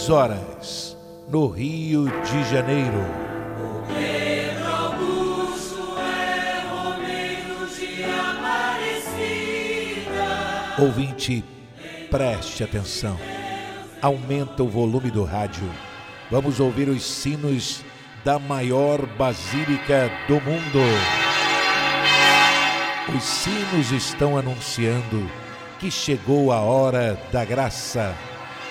duas horas, no Rio de Janeiro. Pedro Augusto é de Aparecida. Ouvinte, preste atenção. Aumenta o volume do rádio. Vamos ouvir os sinos da maior basílica do mundo. Os sinos estão anunciando que chegou a hora da graça,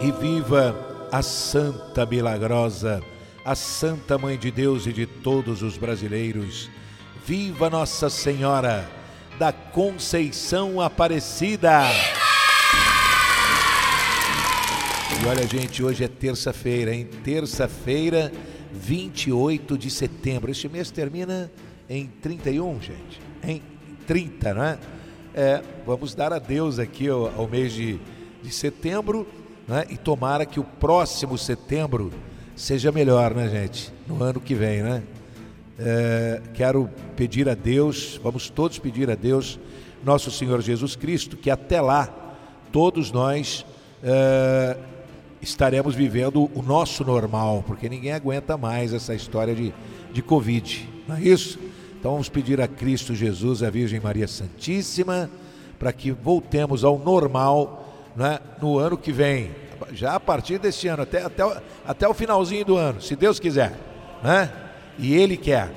E viva a Santa Milagrosa, a Santa Mãe de Deus e de todos os brasileiros. Viva Nossa Senhora da Conceição Aparecida! E olha, gente, hoje é terça-feira, hein? Terça-feira, 28 de setembro. Este mês termina em 31, gente. Em 30, né? É, vamos dar adeus aqui ao, ao mês de, de setembro né? E tomara que o próximo setembro seja melhor, né, gente? No ano que vem, né? É, quero pedir a Deus, vamos todos pedir a Deus, nosso Senhor Jesus Cristo, que até lá todos nós é, estaremos vivendo o nosso normal, porque ninguém aguenta mais essa história de, de Covid, não é isso? Então vamos pedir a Cristo Jesus, a Virgem Maria Santíssima, para que voltemos ao normal né, no ano que vem, já a partir deste ano, até, até, até o finalzinho do ano, se Deus quiser, né? E Ele quer.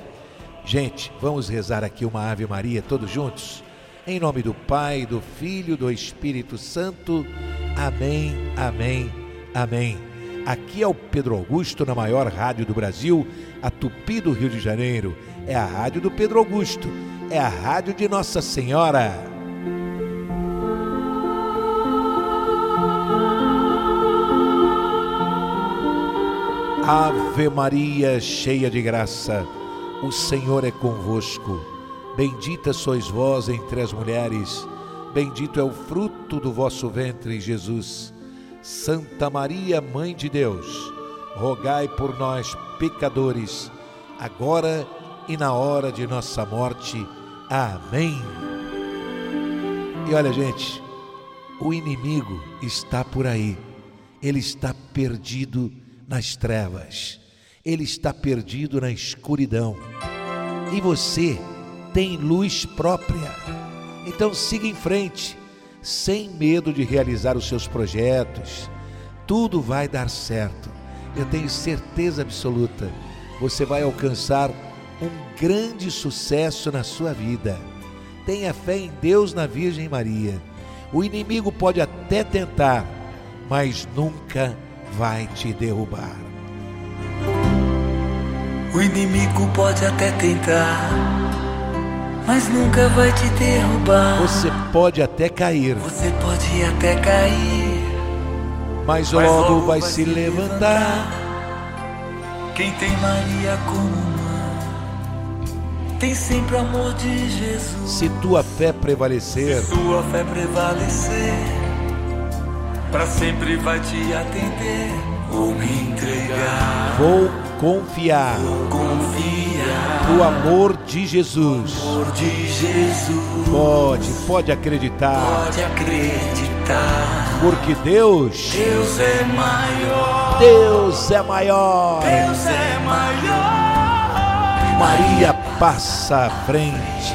Gente, vamos rezar aqui uma Ave Maria todos juntos? Em nome do Pai, do Filho, do Espírito Santo. Amém, amém, amém. Aqui é o Pedro Augusto, na maior rádio do Brasil, a Tupi do Rio de Janeiro. É a rádio do Pedro Augusto, é a rádio de Nossa Senhora. Ave Maria, cheia de graça, o Senhor é convosco. Bendita sois vós entre as mulheres, bendito é o fruto do vosso ventre, Jesus. Santa Maria, Mãe de Deus, rogai por nós, pecadores, agora e na hora de nossa morte. Amém. E olha, gente, o inimigo está por aí, ele está perdido nas trevas, ele está perdido na escuridão. E você tem luz própria. Então siga em frente, sem medo de realizar os seus projetos. Tudo vai dar certo. Eu tenho certeza absoluta. Você vai alcançar um grande sucesso na sua vida. Tenha fé em Deus, na Virgem Maria. O inimigo pode até tentar, mas nunca vai te derrubar. O inimigo pode até tentar, mas nunca vai te derrubar. Você pode até cair. Você pode até cair, mas, mas logo, logo, vai, vai se levantar. levantar. Quem tem Maria como mãe, tem sempre o amor de Jesus. Se tua fé prevalecer, se tua fé prevalecer para sempre vai te atender. Vou me entregar. Vou confiar. Vou confiar. No amor de Jesus. No amor de Jesus. Pode, pode acreditar. Pode acreditar. Porque Deus. Deus é maior. Deus é maior. Deus é maior. Maria passa à frente.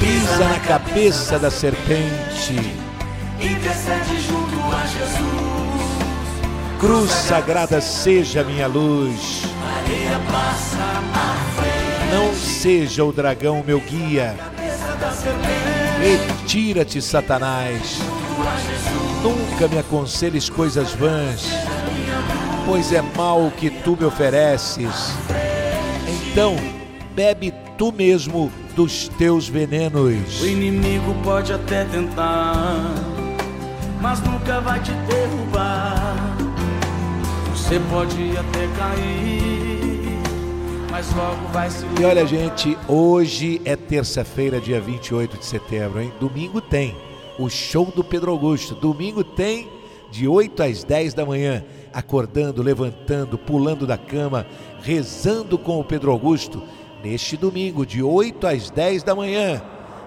Pisa na cabeça da serpente intercede junto a Jesus. Cruz sagrada seja minha luz. Maria passa à frente. Não seja o dragão meu guia. Retira-te, Satanás. Nunca me aconselhes coisas vãs, pois é mal o que tu me ofereces. Então, bebe tu mesmo dos teus venenos. O inimigo pode até tentar mas nunca vai te derrubar. Você pode até cair, mas logo vai se E olha, gente, hoje é terça-feira, dia 28 de setembro, hein? Domingo tem o show do Pedro Augusto. Domingo tem de 8 às 10 da manhã, acordando, levantando, pulando da cama, rezando com o Pedro Augusto. Neste domingo, de 8 às 10 da manhã.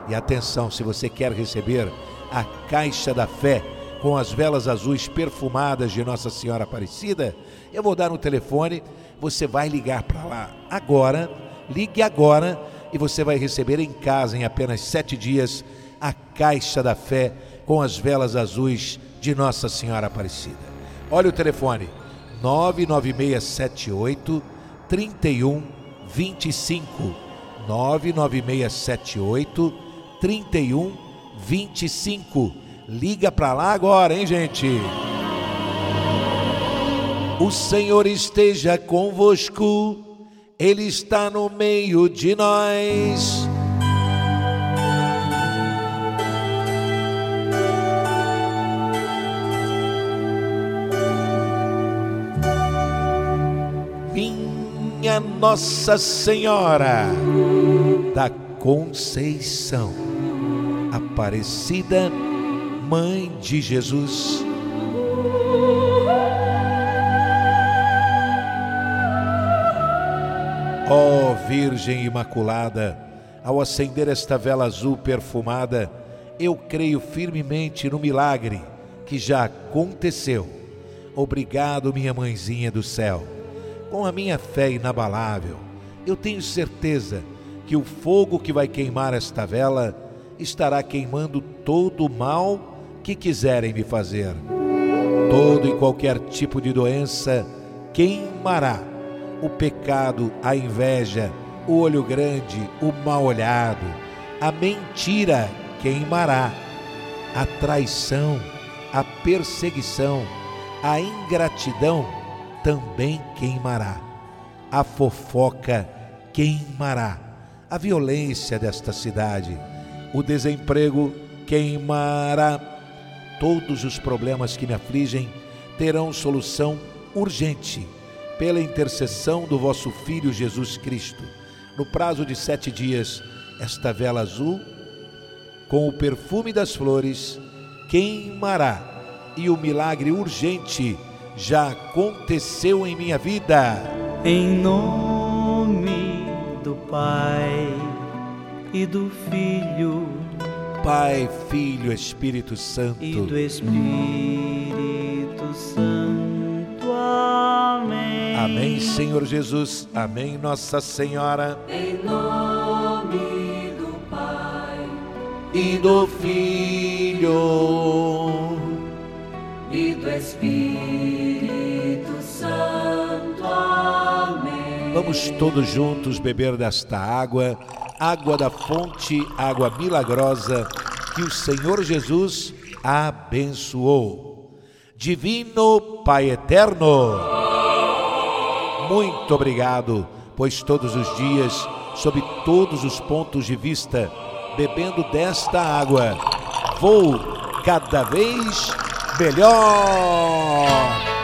E atenção, se você quer receber a Caixa da Fé com as velas azuis perfumadas de Nossa Senhora Aparecida, eu vou dar um telefone, você vai ligar para lá agora, ligue agora e você vai receber em casa em apenas sete dias a Caixa da Fé com as velas azuis de Nossa Senhora Aparecida. Olha o telefone: 99678 3125. 99678 3125. Liga para lá agora, hein, gente? O Senhor esteja convosco, Ele está no meio de nós. Minha Nossa Senhora da Conceição, Aparecida, Mãe de Jesus. Ó Virgem Imaculada, ao acender esta vela azul perfumada, eu creio firmemente no milagre que já aconteceu. Obrigado, minha mãezinha do céu. Com a minha fé inabalável, eu tenho certeza que o fogo que vai queimar esta vela estará queimando todo o mal que quiserem me fazer. Todo e qualquer tipo de doença queimará. O pecado, a inveja, o olho grande, o mal olhado, a mentira queimará. A traição, a perseguição, a ingratidão também queimará. A fofoca queimará. A violência desta cidade, o desemprego queimará. Todos os problemas que me afligem terão solução urgente pela intercessão do vosso Filho Jesus Cristo. No prazo de sete dias, esta vela azul, com o perfume das flores, queimará e o milagre urgente já aconteceu em minha vida. Em nome do Pai e do Filho Pai, Filho, Espírito Santo. e do Espírito Santo. Amém. Amém, Senhor Jesus. Amém, Nossa Senhora. Em nome do Pai E do Filho. e do Espírito Santo. Amém. Vamos todos juntos beber desta água, água da fonte, água milagrosa que o Senhor Jesus abençoou. Divino Pai eterno, muito obrigado, pois todos os dias, sob todos os pontos de vista, bebendo desta água, vou cada vez melhor.